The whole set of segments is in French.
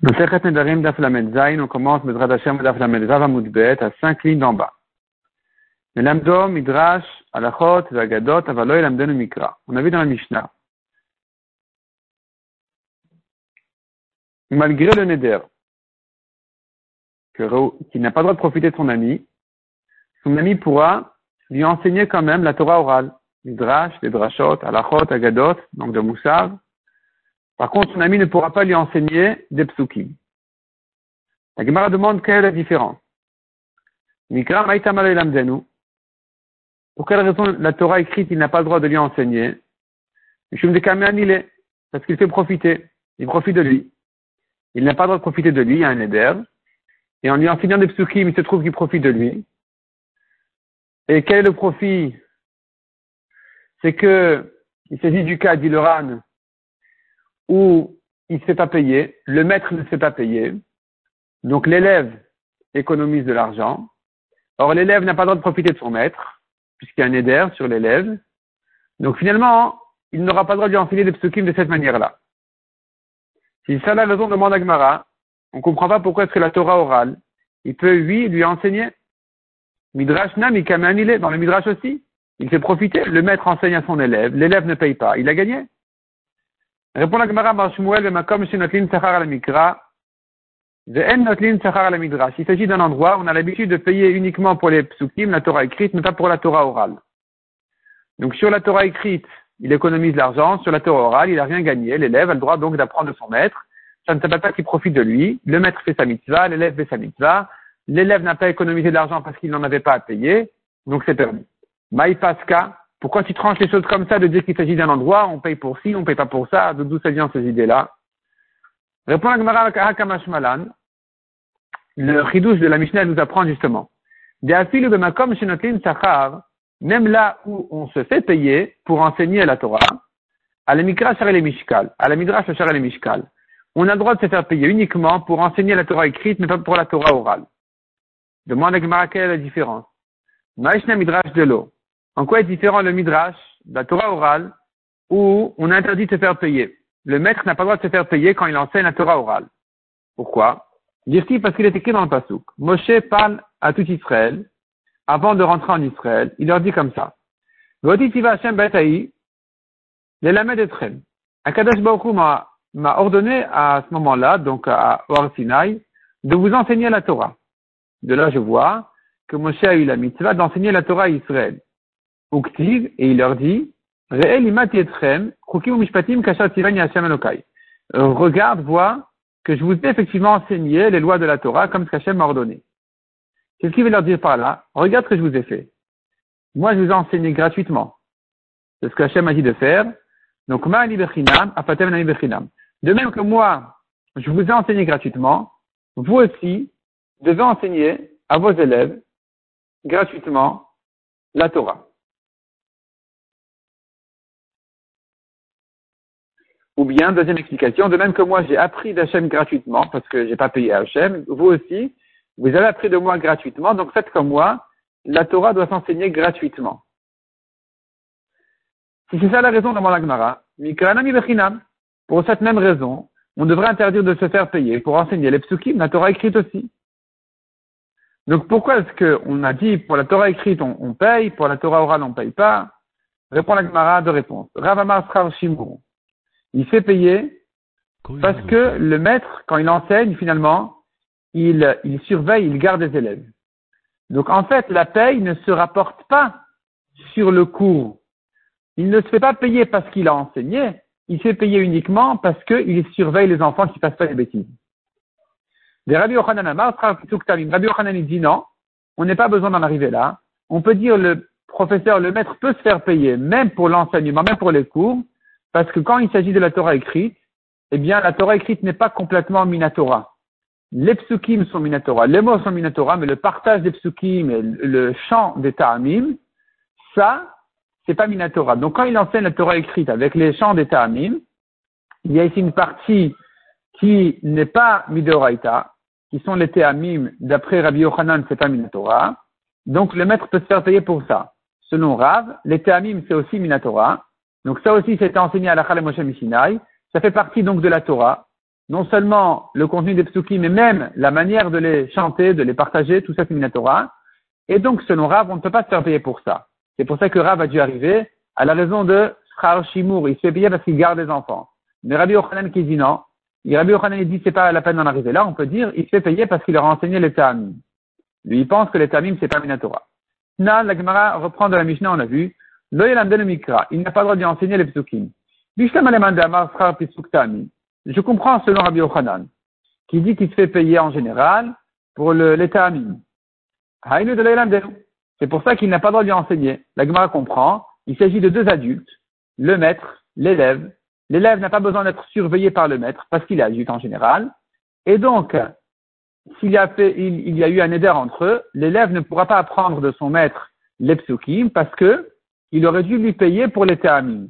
Le Sechet Nedarim Daf Zayin, on commence Bezrat Hashem Daf Lamed Zav Amudbet à cinq lignes d'en bas. Melamdo, Midrash, Alachot, Zagadot, Avaloy, Lamdenu Mikra. On a vu dans la Mishnah. Malgré le Neder, qui n'a pas le droit de profiter de son ami, son ami pourra lui enseigner quand même la Torah orale. Midrash, les Alachot, Agadot, donc de Moussav, par contre, son ami ne pourra pas lui enseigner des psukim. La Gemara demande quelle est la différence. Pour quelle raison la Torah écrite, il n'a pas le droit de lui enseigner? Parce qu'il fait profiter. Il profite de lui. Il n'a pas le droit de profiter de lui, il y a un éder. Et en lui enseignant des psukim, il se trouve qu'il profite de lui. Et quel est le profit? C'est que il s'agit du cas d'Iloran où il ne s'est pas payé, le maître ne s'est pas payé, donc l'élève économise de l'argent. Or, l'élève n'a pas le droit de profiter de son maître, puisqu'il y a un éder sur l'élève. Donc, finalement, il n'aura pas le droit de lui enseigner des psukim de cette manière-là. Si ça la raison demande à Gemara, on ne comprend pas pourquoi est-ce que la Torah orale, il peut, lui, lui enseigner. Midrash nam, il dans le Midrash aussi. Il fait profiter. Le maître enseigne à son élève, l'élève ne paye pas, il a gagné. Répond la Gemara Bar Shmuel, Makom Notlin Sachar al Mikra, Sachar al Midrash. Il s'agit d'un endroit où on a l'habitude de payer uniquement pour les psukim, la Torah écrite, mais pas pour la Torah orale. Donc sur la Torah écrite, il économise l'argent, sur la Torah orale, il n'a rien gagné. L'élève a le droit donc d'apprendre de son maître. Ça ne s'appelle pas qu'il profite de lui. Le maître fait sa mitzvah, l'élève fait sa mitzvah. L'élève n'a pas économisé de l'argent parce qu'il n'en avait pas à payer, donc c'est permis. Maïpaska, pourquoi tu tranches les choses comme ça de dire qu'il s'agit d'un endroit, on paye pour ci, on paye pas pour ça, d'où ça vient ces idées-là Répond la Gemara Hakamashmalan. Le chidouche de la Mishnah nous apprend justement. Même là où on se fait payer pour enseigner la Torah, à la Mikra et Mishkal, à la Midrash et Mishkal, on a le droit de se faire payer uniquement pour enseigner la Torah écrite, mais pas pour la Torah orale. Demande à Gemara quelle est la différence. Maishna Midrash de l'eau. En quoi est différent le Midrash, la Torah orale, où on interdit de se faire payer? Le maître n'a pas le droit de se faire payer quand il enseigne la Torah orale. Pourquoi? Dire-t-il parce qu'il est écrit dans le Pasuk. Moshe parle à tout Israël, avant de rentrer en Israël, il leur dit comme ça. Akadosh Baruch m'a ordonné à ce moment-là, donc à Or de vous enseigner la Torah. De là, je vois que Moshe a eu la mitzvah d'enseigner la Torah à Israël et il leur dit, Regarde, vois que je vous ai effectivement enseigné les lois de la Torah comme ce qu'Hachem m'a ordonné. Qu'est-ce qu'il veut leur dire par là Regarde ce que je vous ai fait. Moi, je vous ai enseigné gratuitement. C'est ce qu'Hachem m'a dit de faire. Donc, De même que moi, je vous ai enseigné gratuitement, vous aussi devez enseigner à vos élèves gratuitement la Torah. Ou bien, deuxième explication, de même que moi j'ai appris d'Hachem gratuitement parce que j'ai pas payé Hachem, vous aussi, vous avez appris de moi gratuitement, donc faites comme moi, la Torah doit s'enseigner gratuitement. Si c'est ça la raison de mon Agmara, pour cette même raison, on devrait interdire de se faire payer pour enseigner les psukim, la Torah écrite aussi. Donc pourquoi est-ce qu'on a dit pour la Torah écrite on, paye, pour la Torah orale on paye pas? Répond la Gemara de réponse. Ravamar Shimon il fait payer parce que le maître, quand il enseigne, finalement, il, il surveille, il garde des élèves. Donc en fait, la paye ne se rapporte pas sur le cours. Il ne se fait pas payer parce qu'il a enseigné, il se fait payer uniquement parce qu'il surveille les enfants qui ne passent pas les bêtises. Rabbi Yochanan dit non, on n'a pas besoin d'en arriver là. On peut dire le professeur, le maître peut se faire payer, même pour l'enseignement, même pour les cours, parce que quand il s'agit de la Torah écrite, eh bien, la Torah écrite n'est pas complètement minatora. Les psukim sont minatora, les mots sont minatora, mais le partage des psukim et le chant des ta'amim, ça, c'est pas minatora. Donc, quand il enseigne la Torah écrite avec les chants des ta'amim, il y a ici une partie qui n'est pas midoraita, qui sont les ta'amim, d'après Rabbi Yochanan, c'est pas minatora. Donc, le maître peut se faire payer pour ça. Selon Rav, les ta'amim, c'est aussi minatora. Donc ça aussi, c'est enseigné à la Chalem Moshe Mishinai. Ça fait partie donc de la Torah. non seulement le contenu des psukim, mais même la manière de les chanter, de les partager, tout ça c'est Minatora. Et donc, selon Rav, on ne peut pas se faire payer pour ça. C'est pour ça que Rav a dû arriver à la raison de Schar Shimour. Il se fait payer parce qu'il garde les enfants. Mais Rabbi Ochanan qui dit non. Et Rabbi Ochanan dit c'est pas la peine d'en arriver là. On peut dire il se fait payer parce qu'il a enseigné les tamim. Lui, il pense que les tamim, c'est pas Minatora. Na, la Gemara reprend de la Mishnah, on a vu. Il n'a pas le droit d'y enseigner les psukim. Je comprends selon Rabbi Ochanan, qui dit qu'il se fait payer en général pour l'état amin. C'est pour ça qu'il n'a pas le droit d'y enseigner. La Gemara comprend, il s'agit de deux adultes, le maître, l'élève. L'élève n'a pas besoin d'être surveillé par le maître parce qu'il est adulte en général. Et donc, s'il y a eu un éder entre eux, l'élève ne pourra pas apprendre de son maître les parce que il aurait dû lui payer pour l'état amin.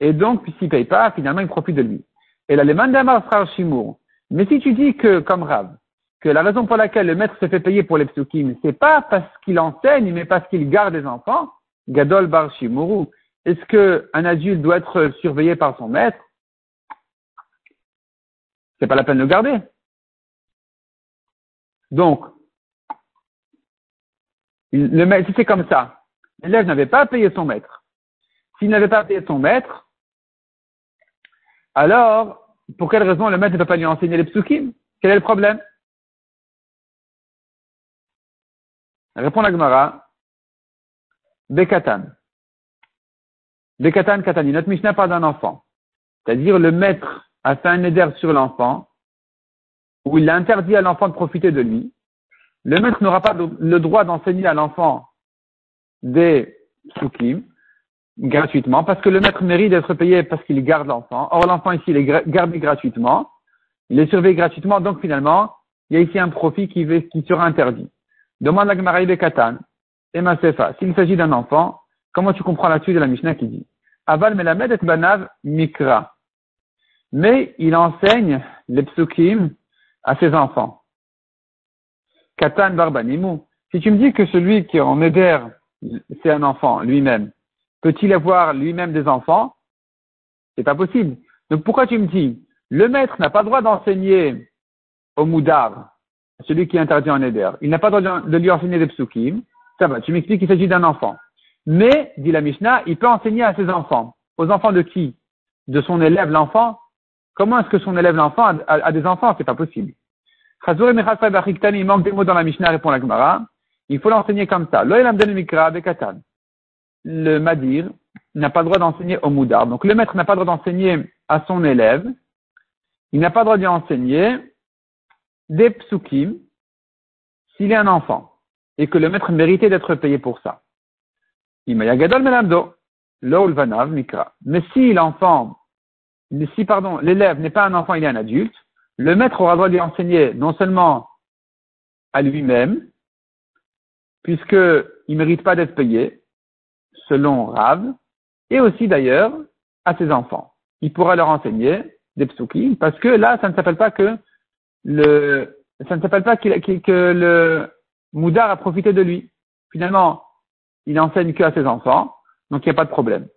Et donc, puisqu'il ne paye pas, finalement, il profite de lui. Et là, les mandamar frère Shimour. Mais si tu dis que, comme Rav, que la raison pour laquelle le maître se fait payer pour les psukim, c'est pas parce qu'il enseigne, mais parce qu'il garde les enfants, Gadol Bar Shimuru, est-ce qu'un adulte doit être surveillé par son maître? C'est pas la peine de le garder. Donc, le maître, c'est comme ça, l'élève n'avait pas payé son maître. S'il n'avait pas payé son maître, alors, pour quelle raison le maître ne peut pas lui enseigner les psukim? Quel est le problème? Répond la Gemara. Bekatan. Bekatan Katani. Notre Mishnah parle d'un enfant. C'est-à-dire le maître a fait un éder sur l'enfant, où il a interdit à l'enfant de profiter de lui. Le maître n'aura pas le droit d'enseigner à l'enfant des psukim, gratuitement, parce que le maître mérite d'être payé parce qu'il garde l'enfant. Or, l'enfant ici, il est gardé gratuitement, il est surveillé gratuitement, donc finalement, il y a ici un profit qui, qui sera interdit. Demande la Gemara de Katan, et Masefa, s'il s'agit d'un enfant, comment tu comprends la suite de la Mishnah qui dit Aval melamed et banav mikra. Mais il enseigne les psukim à ses enfants. Katan barbanimu. Si tu me dis que celui qui est en éder, c'est un enfant lui-même, peut-il avoir lui-même des enfants? C'est pas possible. Donc pourquoi tu me dis le maître n'a pas le droit d'enseigner au moudar, celui qui est interdit en éder. Il n'a pas le droit de lui enseigner des psukim. Ça va, tu m'expliques qu'il s'agit d'un enfant. Mais, dit la Mishnah, il peut enseigner à ses enfants. Aux enfants de qui? De son élève, l'enfant? Comment est-ce que son élève, l'enfant, a, des enfants? C'est pas possible. Il manque des mots dans la Mishnah, répond la Gemara. Il faut l'enseigner comme ça. Le Madir n'a pas le droit d'enseigner au Moudar. Donc le maître n'a pas le droit d'enseigner à son élève, il n'a pas le droit d'enseigner des psukim s'il est un enfant. Et que le maître méritait d'être payé pour ça. Mais si l'enfant, si pardon, l'élève n'est pas un enfant, il est un adulte, le maître aura le droit d'y enseigner non seulement à lui-même, puisqu'il ne mérite pas d'être payé, selon Rav, et aussi d'ailleurs à ses enfants. Il pourra leur enseigner des psukim, parce que là, ça ne s'appelle pas que le, ça ne s'appelle pas que le Moudar a profité de lui. Finalement, il n'enseigne que à ses enfants, donc il n'y a pas de problème.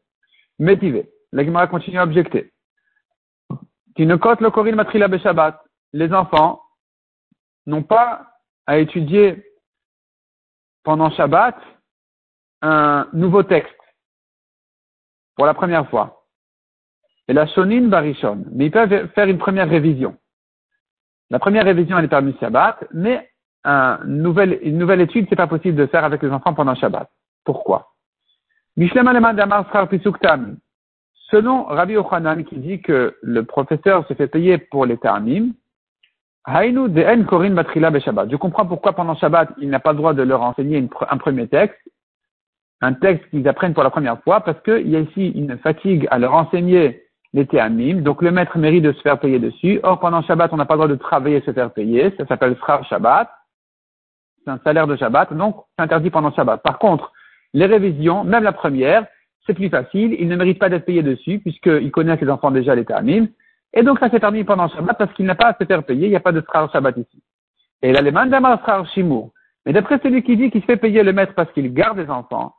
Métivé. La Gemara continue à objecter. le Korin Matrila Beshabbat. Les enfants n'ont pas à étudier pendant Shabbat un nouveau texte pour la première fois. Et la Shonin Barishon. Mais ils peuvent faire une première révision. La première révision, elle est permise Shabbat, mais une nouvelle étude, c'est pas possible de faire avec les enfants pendant Shabbat. Pourquoi? Selon Rabbi Ochanan qui dit que le professeur se fait payer pour les termines, Je comprends pourquoi pendant Shabbat, il n'a pas le droit de leur enseigner un premier texte, un texte qu'ils apprennent pour la première fois parce qu'il y a ici une fatigue à leur enseigner les théamim. Donc le maître mérite de se faire payer dessus. Or, pendant Shabbat, on n'a pas le droit de travailler et se faire payer. Ça s'appelle Shabbat. C'est un salaire de Shabbat. Donc, c'est interdit pendant Shabbat. Par contre, les révisions, même la première, c'est plus facile. Il ne mérite pas d'être payé dessus puisqu'il connaît ses enfants déjà les théamim. Et donc, ça s'est permis pendant Shabbat parce qu'il n'a pas à se faire payer. Il n'y a pas de Srar Shabbat ici. Et là, les mandamar Srar Shimur. Mais d'après celui qui dit qu'il se fait payer le maître parce qu'il garde les enfants,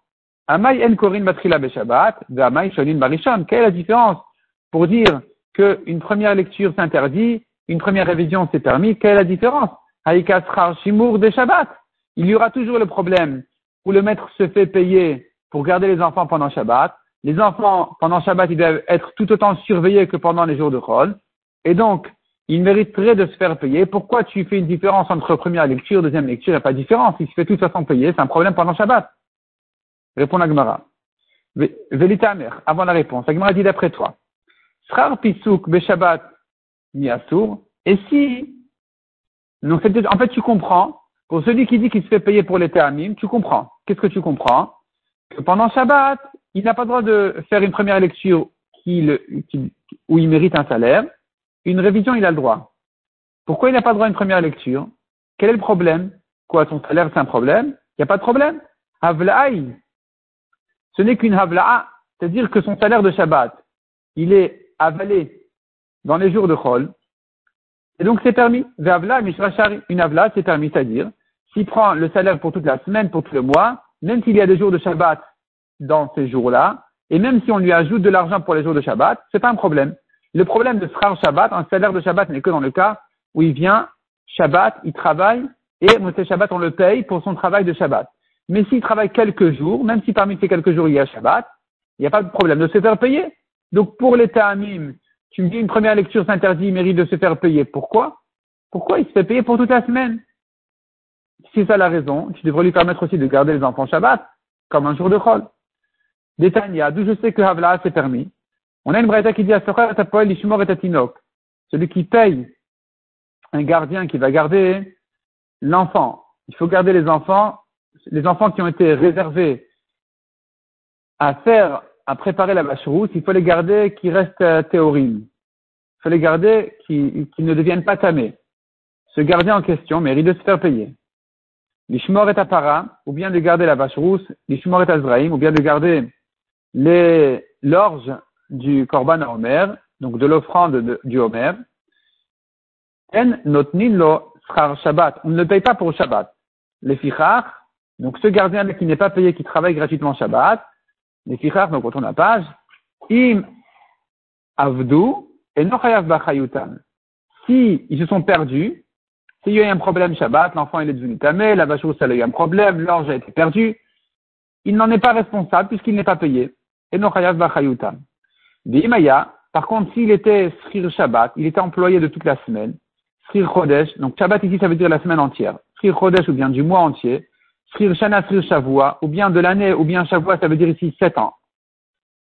Amay en korin matrila beshabbat, amay sholin barishon. Quelle est la différence pour dire qu'une première lecture s'interdit, une première révision s'est permis? Quelle est la différence? Shimur des Shabbat. Il y aura toujours le problème où le maître se fait payer pour garder les enfants pendant Shabbat. Les enfants, pendant Shabbat, ils doivent être tout autant surveillés que pendant les jours de Chol. Et donc, ils mériteraient de se faire payer. Pourquoi tu fais une différence entre première lecture, deuxième lecture? Il n'y a pas de différence. Il se fait de toute façon payer. C'est un problème pendant Shabbat. Répond Agmara. Velitamer, avant la réponse. Agmara dit d'après toi. Srar pisuk beshabbat miasur. Et si, donc, en fait, tu comprends, pour celui qui dit qu'il se fait payer pour les théamim, tu comprends. Qu'est-ce que tu comprends? Que pendant Shabbat, il n'a pas le droit de faire une première lecture où il mérite un salaire. Une révision, il a le droit. Pourquoi il n'a pas le droit à une première lecture? Quel est le problème? Quoi, son salaire, c'est un problème? Il n'y a pas de problème. Havlaï. Ce n'est qu'une havla'a. C'est-à-dire que son salaire de Shabbat, il est avalé dans les jours de Chol. Et donc, c'est permis. Une avla, c'est permis. C'est-à-dire, s'il prend le salaire pour toute la semaine, pour tout le mois, même s'il y a des jours de Shabbat dans ces jours-là, et même si on lui ajoute de l'argent pour les jours de Shabbat, c'est pas un problème. Le problème de frère Shabbat, un salaire de Shabbat n'est que dans le cas où il vient Shabbat, il travaille, et Moshe Shabbat, on le paye pour son travail de Shabbat. Mais s'il travaille quelques jours, même si parmi ces quelques jours il y a Shabbat, il n'y a pas de problème de se faire payer. Donc pour les Ta'amim, tu me dis une première lecture s'interdit, il mérite de se faire payer. Pourquoi? Pourquoi il se fait payer pour toute la semaine? Si c'est ça la raison, tu devrais lui permettre aussi de garder les enfants Shabbat, comme un jour de Chol. Détania, d'où je sais que Havla c'est permis. On a une braïta qui dit à frère Lishmor et Tinok. Celui qui paye un gardien qui va garder l'enfant. Il faut garder les enfants, les enfants qui ont été réservés à faire, à préparer la vache rousse, il faut les garder qui restent théorines. Il faut les garder qui, ne deviennent pas tamés. Ce gardien en question mérite de se faire payer. L'ishmor est para, ou bien de garder la vache rousse, l'ishmor est azraïm, ou bien de garder l'orge du korban à Homer, donc de l'offrande du Homer. En shabbat. On ne le paye pas pour Shabbat. Les fichar, donc ce gardien qui n'est pas payé, qui travaille gratuitement Shabbat, les fichar, donc on tourne la page, im avdu et nochayav bachayutam. Si ils se sont perdus, s'il y a eu un problème Shabbat, l'enfant il est devenu tamé, la vache rousse a eu un problème, l'orge a été perdu, il n'en est pas responsable puisqu'il n'est pas payé. Et bachayutam. Bimaya, par contre, s'il était Srir Shabbat, il était employé de toute la semaine, Srir Chodesh, donc Shabbat ici ça veut dire la semaine entière, Srir Chodesh ou bien du mois entier, Srir Shana, Srir Shavua, ou bien de l'année, ou bien Shavua, ça veut dire ici sept ans.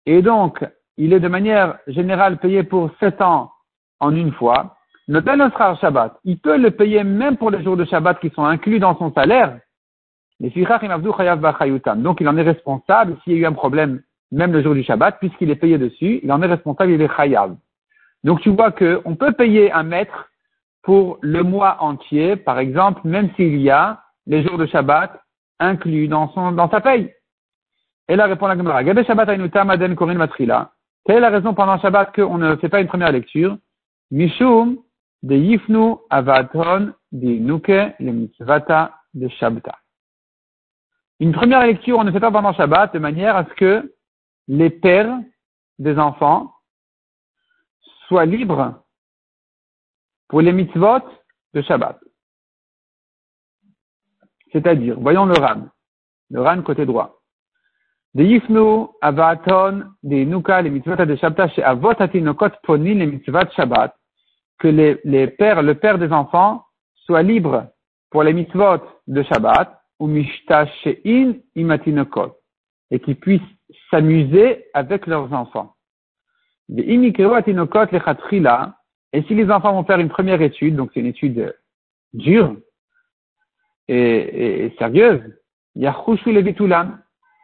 Et donc, il est de manière générale payé pour sept ans en une fois. Le Srar Shabbat, il peut le payer même pour les jours de Shabbat qui sont inclus dans son salaire. Donc il en est responsable s'il y a eu un problème même le jour du Shabbat, puisqu'il est payé dessus, il en est responsable, il est chayav. Donc tu vois qu'on peut payer un maître pour le mois entier, par exemple, même s'il y a les jours de Shabbat inclus dans, son, dans sa paye. Et là répond la Gemara, Gabe Shabbat Aden Korin Matrila. Quelle est la raison pendant Shabbat qu'on ne fait pas une première lecture? Mishum de Yifnu Avaton de Nuke le Mitzvata de Shabbat. Une première lecture, on ne fait pas pendant Shabbat de manière à ce que les pères des enfants soient libres pour les mitzvot de Shabbat. C'est-à-dire, voyons le ran, le ran côté droit. De yifnu avaton de nuka les mitzvot de Shabbat chez avot atinokot poni les mitzvot Shabbat. Que les, les pères, le père des enfants soit libre pour les mitzvot de Shabbat ou mishta she'in imatinokot et qui puissent s'amuser avec leurs enfants. Et si les enfants vont faire une première étude, donc c'est une étude dure et, et, sérieuse,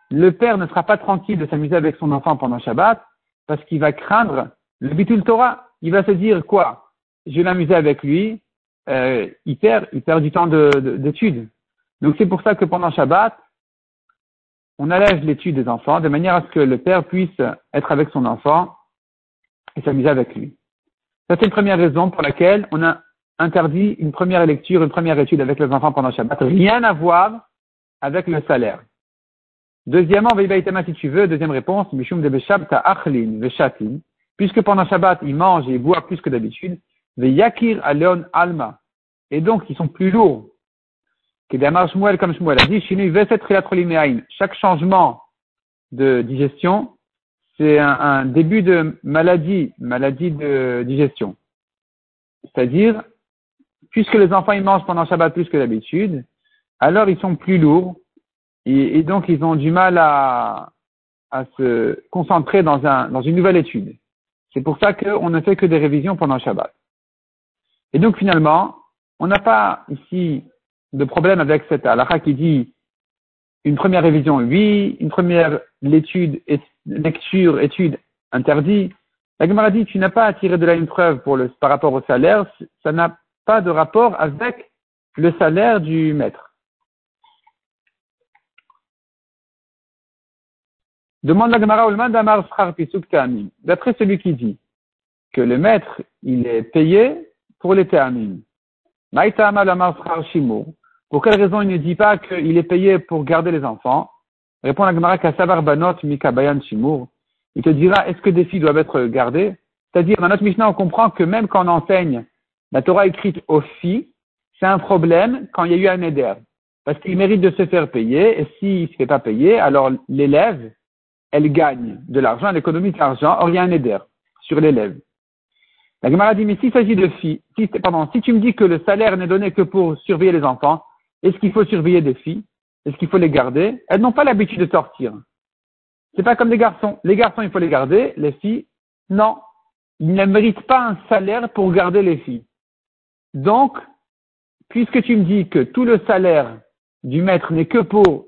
le père ne sera pas tranquille de s'amuser avec son enfant pendant Shabbat parce qu'il va craindre le bitul Torah. Il va se dire quoi? Je vais m'amuser avec lui. Euh, il perd, il perd du temps d'étude. Donc c'est pour ça que pendant Shabbat, on allège l'étude des enfants de manière à ce que le père puisse être avec son enfant et s'amuser avec lui. Ça, c'est une première raison pour laquelle on a interdit une première lecture, une première étude avec les enfants pendant Shabbat. Rien à voir avec le salaire. Deuxièmement, si tu veux, deuxième réponse, Mishum de Achlin Veshatin. puisque pendant Shabbat, ils mangent et ils boivent plus que d'habitude, yakir aleon alma. Et donc, ils sont plus lourds. Shmuel, comme Shmuel a dit, chaque changement de digestion, c'est un, un, début de maladie, maladie de digestion. C'est-à-dire, puisque les enfants ils mangent pendant Shabbat plus que d'habitude, alors ils sont plus lourds et, donc ils ont du mal à, à se concentrer dans, un, dans une nouvelle étude. C'est pour ça qu'on ne fait que des révisions pendant Shabbat. Et donc finalement, on n'a pas ici de problème avec cette halakha qui dit une première révision, oui, une première lecture, étude, interdit. La Gemara dit, tu n'as pas à tirer de là une preuve par rapport au salaire, ça n'a pas de rapport avec le salaire du maître. Demande la Gemara D'après celui qui dit que le maître, il est payé pour les Te'amim. Pour quelle raison il ne dit pas qu'il est payé pour garder les enfants Répond la Gemara Kassavar Banot Mika Bayan Shimur. Il te dira, est-ce que des filles doivent être gardées C'est-à-dire, dans notre Mishnah, on comprend que même quand on enseigne la Torah écrite aux filles, c'est un problème quand il y a eu un éder. Parce qu'il mérite de se faire payer, et s'il ne se fait pas payer, alors l'élève, elle gagne de l'argent, elle économise de l'argent, or il y a un éder sur l'élève. La Gemara dit, mais s'il s'agit de filles, si, pardon, si tu me dis que le salaire n'est donné que pour surveiller les enfants, est-ce qu'il faut surveiller des filles? Est-ce qu'il faut les garder? Elles n'ont pas l'habitude de sortir. C'est pas comme les garçons. Les garçons, il faut les garder. Les filles, non. Ils ne méritent pas un salaire pour garder les filles. Donc, puisque tu me dis que tout le salaire du maître n'est que pour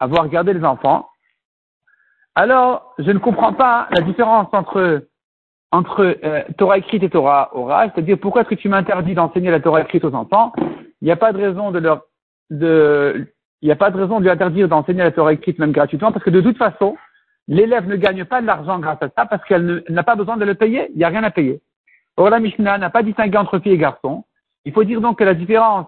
avoir gardé les enfants, alors je ne comprends pas la différence entre, entre euh, Torah écrite et Torah orale, c'est-à-dire pourquoi est-ce que tu m'interdis d'enseigner la Torah écrite aux enfants? Il n'y a pas de raison de leur de il n'y a pas de raison de lui interdire d'enseigner la Torah écrite même gratuitement parce que de toute façon, l'élève ne gagne pas de l'argent grâce à ça parce qu'elle n'a pas besoin de le payer, il n'y a rien à payer. Or, la Mishnah n'a pas distingué entre filles et garçons. Il faut dire donc que la différence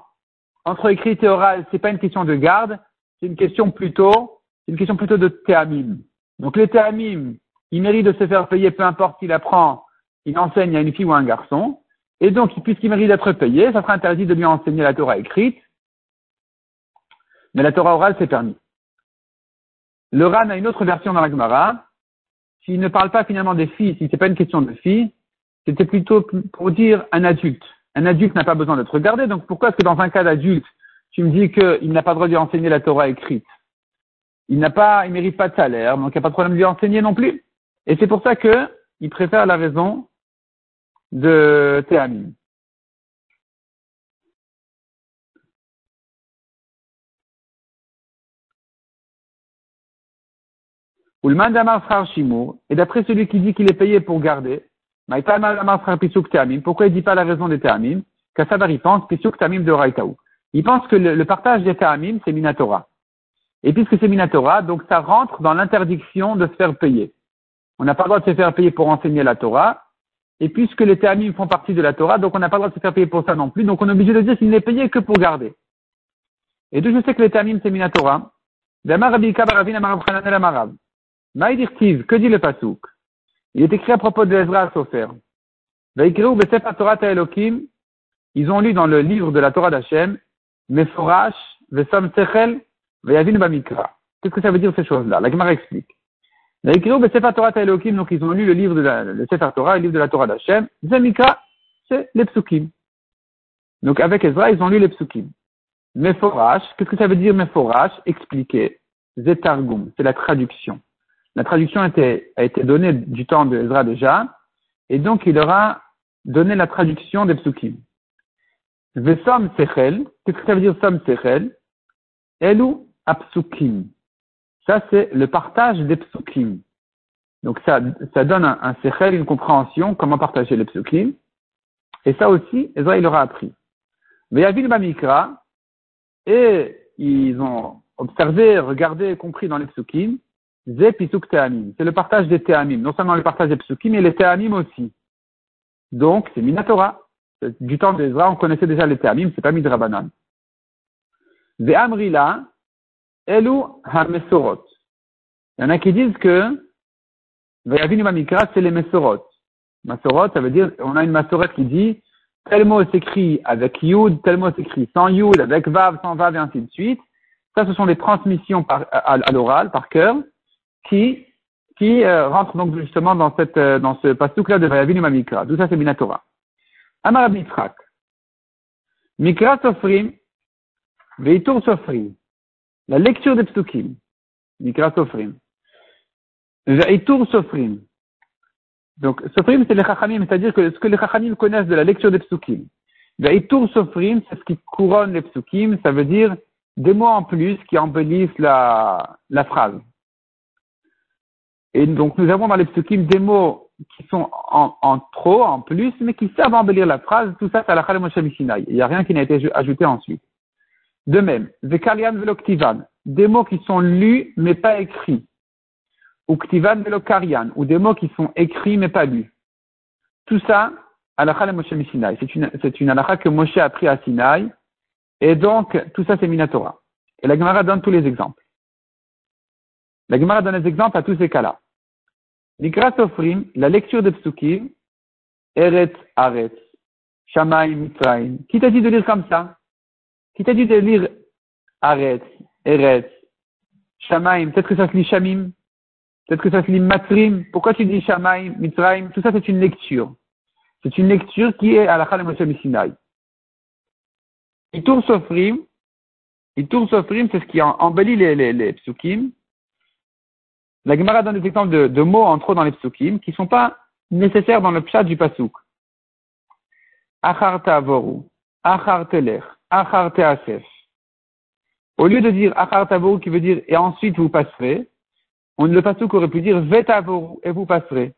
entre écrit et oral, c'est pas une question de garde, c'est une question plutôt, une question plutôt de théamim. Donc les théamim, il mérite de se faire payer, peu importe s'il apprend, il enseigne à une fille ou à un garçon. Et donc, puisqu'il mérite d'être payé, ça sera interdit de lui enseigner la Torah écrite. Mais la Torah orale, c'est permis. Le Ran a une autre version dans la Gemara. S'il ne parle pas finalement des filles, si c'est pas une question de filles, c'était plutôt pour dire un adulte. Un adulte n'a pas besoin d'être regardé, donc pourquoi est-ce que dans un cas d'adulte, tu me dis qu'il n'a pas le droit de lui enseigner la Torah écrite? Il n'a pas, il mérite pas de salaire, donc il n'y a pas de problème de lui enseigner non plus. Et c'est pour ça que il préfère la raison de Théamine. Le et d'après celui qui dit qu'il est payé pour garder, pourquoi il ne dit pas la raison des Théamim Kassavar, pense de. Il pense que le, partage des Théamim, c'est Minatora. Et puisque c'est Minatora, donc ça rentre dans l'interdiction de se faire payer. On n'a pas le droit de se faire payer pour enseigner la Torah. Et puisque les Théamim font partie de la Torah, donc on n'a pas le droit de se faire payer pour ça non plus. Donc on est obligé de dire qu'il n'est payé que pour garder. Et d'où je sais que les Théamim, c'est Minatora. Maïdirtiv, que dit le Pasouk Il est écrit à propos de Ezra Sofer. Ils ont lu dans le livre de la Torah d'Hachem, Meforash, Vesom Sechel, Bamikra. Qu'est-ce que ça veut dire ces choses-là? La Gemara explique. Donc ils ont lu le livre de la, le Sefer Torah, le livre de la Torah d'Hachem. Zemikra, c'est les psukim. Donc avec Ezra, ils ont lu les psukim. Meforash, qu'est-ce que ça veut dire Meforash? Expliquer. Zetargum, c'est la traduction. La traduction a été, a été donnée du temps de Ezra déjà, et donc il aura donné la traduction des psukim. Vesom sechel, qu'est-ce que ça veut dire som sechel? Elu apsukim. Ça, c'est le partage des psukim. Donc ça, ça donne un, un une compréhension, comment partager les psukim. Et ça aussi, Ezra, il aura appris. Veyavil Bamikra, et ils ont observé, regardé, compris dans les psukim, c'est le partage des Théamim. Non seulement le partage des Psukim, mais les Théamim aussi. Donc, c'est Minatora. Du temps d'Ezra, on connaissait déjà les Théamim, c'est pas Midrabanan. Ve'amrila, Elu ha-mesorot. Il y en a qui disent que Ve'avinu Mamikra, c'est les Mesorot. Masorot, ça veut dire, on a une Masorot qui dit, tel mot s'écrit avec Yud, tel mot s'écrit sans Yud, avec Vav, sans Vav, et ainsi de suite. Ça, ce sont des transmissions à, l'oral, par cœur, qui, qui euh, rentrent donc justement dans cette, euh, dans ce pastouk-là de Vayavinu Mamikra. Tout ça, c'est Minatora. Amar. Mikra Sofrim, Veitur Sofrim. La lecture des psukim. Mikra Sofrim. Veitur Sofrim. Donc, Sofrim, c'est les Chachamim, c'est-à-dire que ce que les Chachamim connaissent de la lecture des psukim. Veitur Sofrim, c'est ce qui couronne les psukim, ça veut dire des mots en plus qui embellissent la, phrase. Et donc, nous avons dans les psukim des mots qui sont en, trop, en plus, mais qui servent à embellir la phrase. Tout ça, c'est à la Moshe Il n'y a rien qui n'a été ajouté ensuite. De même, Vekalian veloktivan, des mots qui sont lus mais pas écrits. Ou ktivan velokarian, ou des mots qui sont écrits mais pas lus. Tout ça, alakha Moshe Sinai. C'est une, c'est alakha que Moshe a pris à Sinai. Et donc, tout ça, c'est Minatora. Et la Gemara donne tous les exemples. La Gemara donne des exemples à tous ces cas-là. La lecture de Psukim, Eret Aretz, Shamaim Mitzrayim. Qui t'a dit de lire comme ça? Qui t'a dit de lire Aretz, Eretz, Shamaim, peut-être que ça se lit Shamim, peut-être que ça se lit Matrim, pourquoi tu dis Shamaim, Mitzraim, tout ça c'est une lecture. C'est une lecture qui est à la Chal Moshe Sinai. Itour Sofrim, Itour Sofrim, c'est ce qui embellit les, les, psukim. La Gemara donne des exemples de, mots en trop dans les psukim qui ne sont pas nécessaires dans le pshat du pasuk. Achar ta'avoru, achar teler, Achar Teasef. Au lieu de dire Achar Tavoru qui veut dire et ensuite vous passerez, on le pasouk aurait pu dire Vetavoru et vous passerez.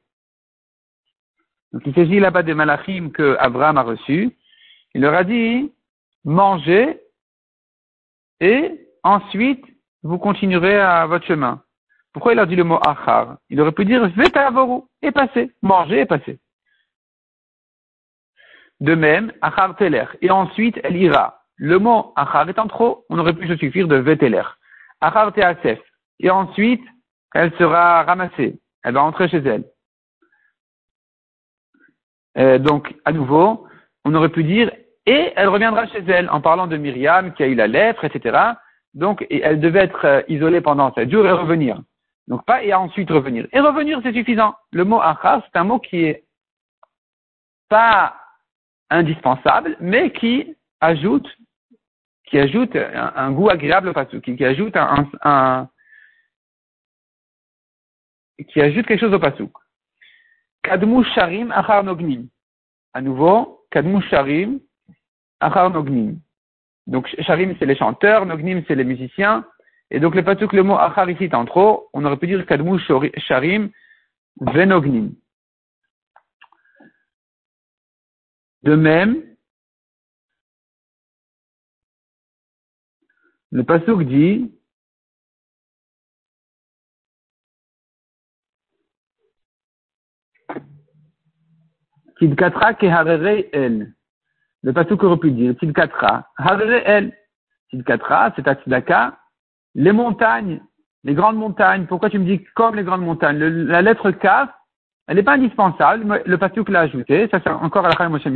Donc il s'agit là-bas des malachim que Abraham a reçus. Il leur a dit mangez et ensuite vous continuerez à votre chemin. Pourquoi il a dit le mot achar? Il aurait pu dire vetavoru et passer, manger et passer. De même, achar teler et ensuite elle ira. Le mot achar étant trop, on aurait pu se suffire de veteler. Achar teasef. Et ensuite, elle sera ramassée. Elle va rentrer chez elle. Euh, donc, à nouveau, on aurait pu dire et elle reviendra chez elle en parlant de Myriam qui a eu la lettre, etc. Donc, elle devait être euh, isolée pendant sept jours et revenir. Donc, pas et ensuite revenir. Et revenir, c'est suffisant. Le mot achar, c'est un mot qui est pas indispensable, mais qui ajoute qui ajoute un, goût agréable au pasouk, qui, ajoute un, qui ajoute quelque chose au pasouk. Kadmu sharim achar nognim. À nouveau, kadmu sharim achar nognim. Donc sharim c'est les chanteurs, nognim c'est les musiciens. Et donc le pasouk, le mot achar ici est en trop, on aurait pu dire kadmu sharim venognim. De même, Le Pasuk dit Tidkatra keharere el. Le Pasuk aurait pu dire Tidkatra, harere el. Tidkatra, c'est à les montagnes, les grandes montagnes. Pourquoi tu me dis comme les grandes montagnes? La lettre Kaf, elle n'est pas indispensable. Le Pasuk l'a ajouté. Ça, c'est encore à la Moshe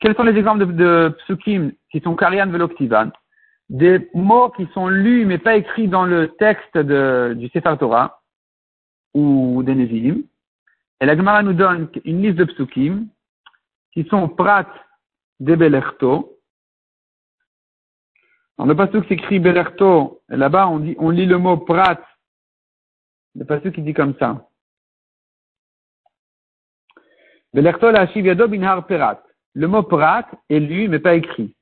Quels sont les exemples de, de psukim qui sont Karian Veloktivan? Des mots qui sont lus mais pas écrits dans le texte du Sefer Torah ou des Nevi'im. Et la Gemara nous donne une liste de psukim qui sont prat de Belerto. Dans le pasuk s'écrit Belerto, là-bas on, lit le mot prat. Le pasuk qui dit comme ça. Le mot prat est lu mais pas écrit.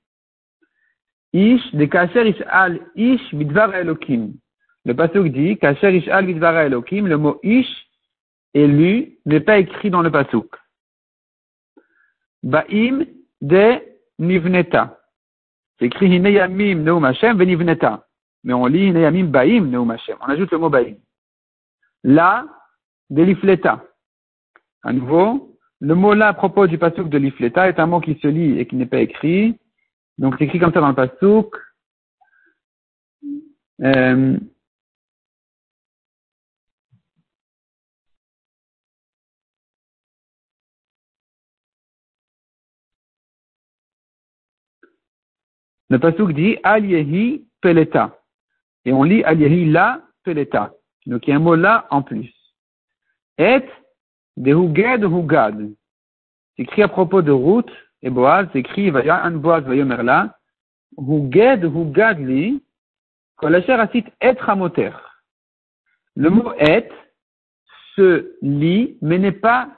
Ish de Kasher Ishal Ish Bidvar Elokim. Le pasuk dit Kasher Ishal Bidvar Elokim. Le mot Ish est lu, n'est pas écrit dans le pasuk. Ba'im de Nivneta. C'est écrit Hineyamim Neum Hashem Venivneta. Mais on lit Hineyamim Ba'im Neum Hashem. On ajoute le mot Ba'im. Là, de l'ifleta. À nouveau, le mot là à propos du pasouk de l'ifleta est un mot qui se lit et qui n'est pas écrit. Donc c'est écrit comme ça dans le pasouk. Euh, le pasouk dit Al-Yehi Peleta. Et on lit Al-Yehi La Peleta. Donc il y a un mot là en plus. Et de Hugad. C'est écrit à propos de Ruth et Boaz, c'est écrit Vaya an Boaz Vayomer la. Hugad li. Kolacher asit et Hamoter. Le mot et se lit, mais n'est pas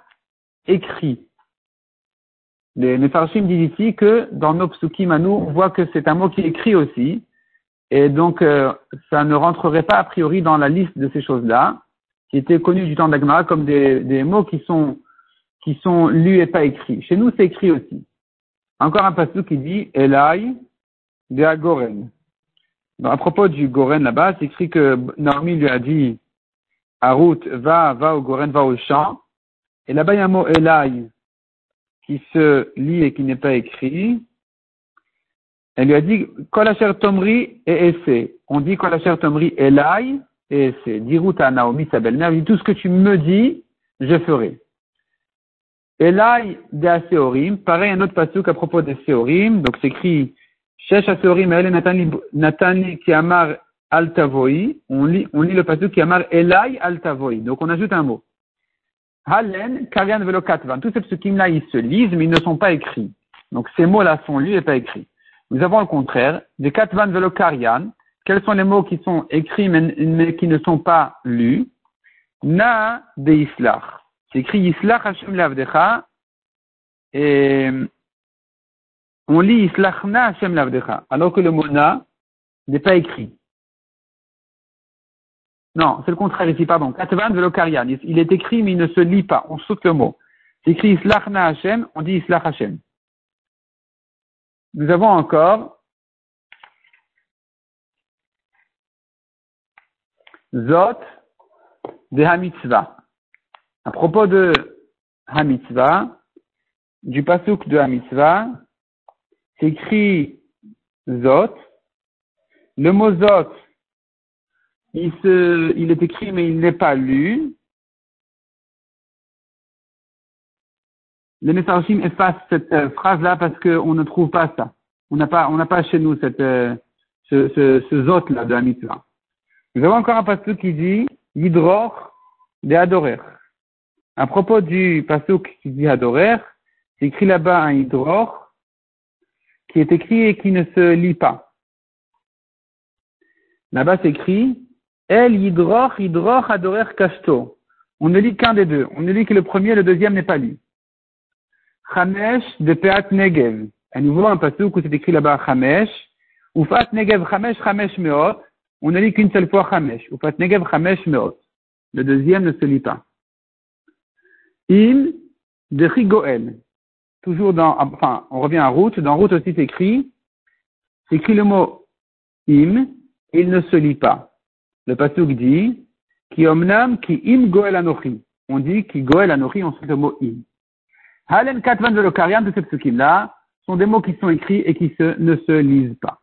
écrit. Les Mefarshim disent ici que dans nos psukim à nous, on voit que c'est un mot qui est écrit aussi. Et donc, euh, ça ne rentrerait pas a priori dans la liste de ces choses-là, qui étaient connues du temps d'Agmara comme des, des, mots qui sont, qui sont lus et pas écrits. Chez nous, c'est écrit aussi. Encore un passage qui dit Elai de Agoren. à propos du Goren là-bas, c'est écrit que Naomi lui a dit à Ruth, va, va au Goren, va au champ. Et là-bas, il y a un mot Elai qui se lit et qui n'est pas écrit. Elle lui a dit, Kolacher Tomri et Essé. On dit Kolacher Tomri Elai et Essé. Dit à Naomi, sa belle-mère, dit tout ce que tu me dis, je ferai. Elai de Aseorim. Pareil, un autre passage à propos des Seorim. Donc, c'est écrit, Shesh Aseorim, Elle Natani qui amar altavoi. On lit, on lit le passage qui amar Elai altavoi. Donc, on ajoute un mot. Halen, Karian, Velo, Katvan. Tous ces psukim-là, ils se lisent, mais ils ne sont pas écrits. Donc, ces mots-là sont lus et pas écrits. Nous avons le contraire, des Katvan, Velo, Karian. Quels sont les mots qui sont écrits, mais, qui ne sont pas lus? Na, de Islach. C'est écrit Islach Hashem Lavdecha. Et, on lit Islach Na Hashem Lavdecha. Alors que le mot Na n'est pas écrit. Non, c'est le contraire ici, pardon. Katvan velokarian. Il est écrit, mais il ne se lit pas. On saute le mot. C'est écrit Islachna Hashem, on dit Islach Hashem. Nous avons encore Zot de Hamitzvah. À propos de Hamitzvah, du pasuk de Hamitzvah, c'est écrit Zot. Le mot Zot, il, se, il est écrit mais il n'est pas lu. Les Messarchim effacent cette euh, phrase-là parce qu'on ne trouve pas ça. On n'a pas, on n'a pas chez nous cette, euh, ce, ce, ce zot-là de la mitzvah. Nous avons encore un passage qui dit Yidror de adorer. À propos du pasuk qui dit adorer, c'est écrit là-bas un Yidror qui est écrit et qui ne se lit pas. Là-bas, c'est écrit El hidroch hidroch adorer kasto. On ne lit qu'un des deux. On ne lit que le premier, le deuxième n'est pas lu. Chamesh de Peat Negev. À nouveau, un passage où c'est écrit là-bas Chamesh. Ufat Negev Chamesh Chamesh Meot. On ne lit qu'une seule fois Chamesh. Ufat Negev Chamesh Meot. Le deuxième ne se lit pas. Im de Rigoel. Toujours dans, enfin, on revient à route. Dans route aussi c'est écrit, c'est écrit le mot im, et il ne se lit pas. Le pasuk dit Ki omnam ki im goel anochi. On dit ki goel anochi, on sait le mot im. Halen katvan velokarian de ces psukim là sont des mots qui sont écrits et qui ne se lisent pas.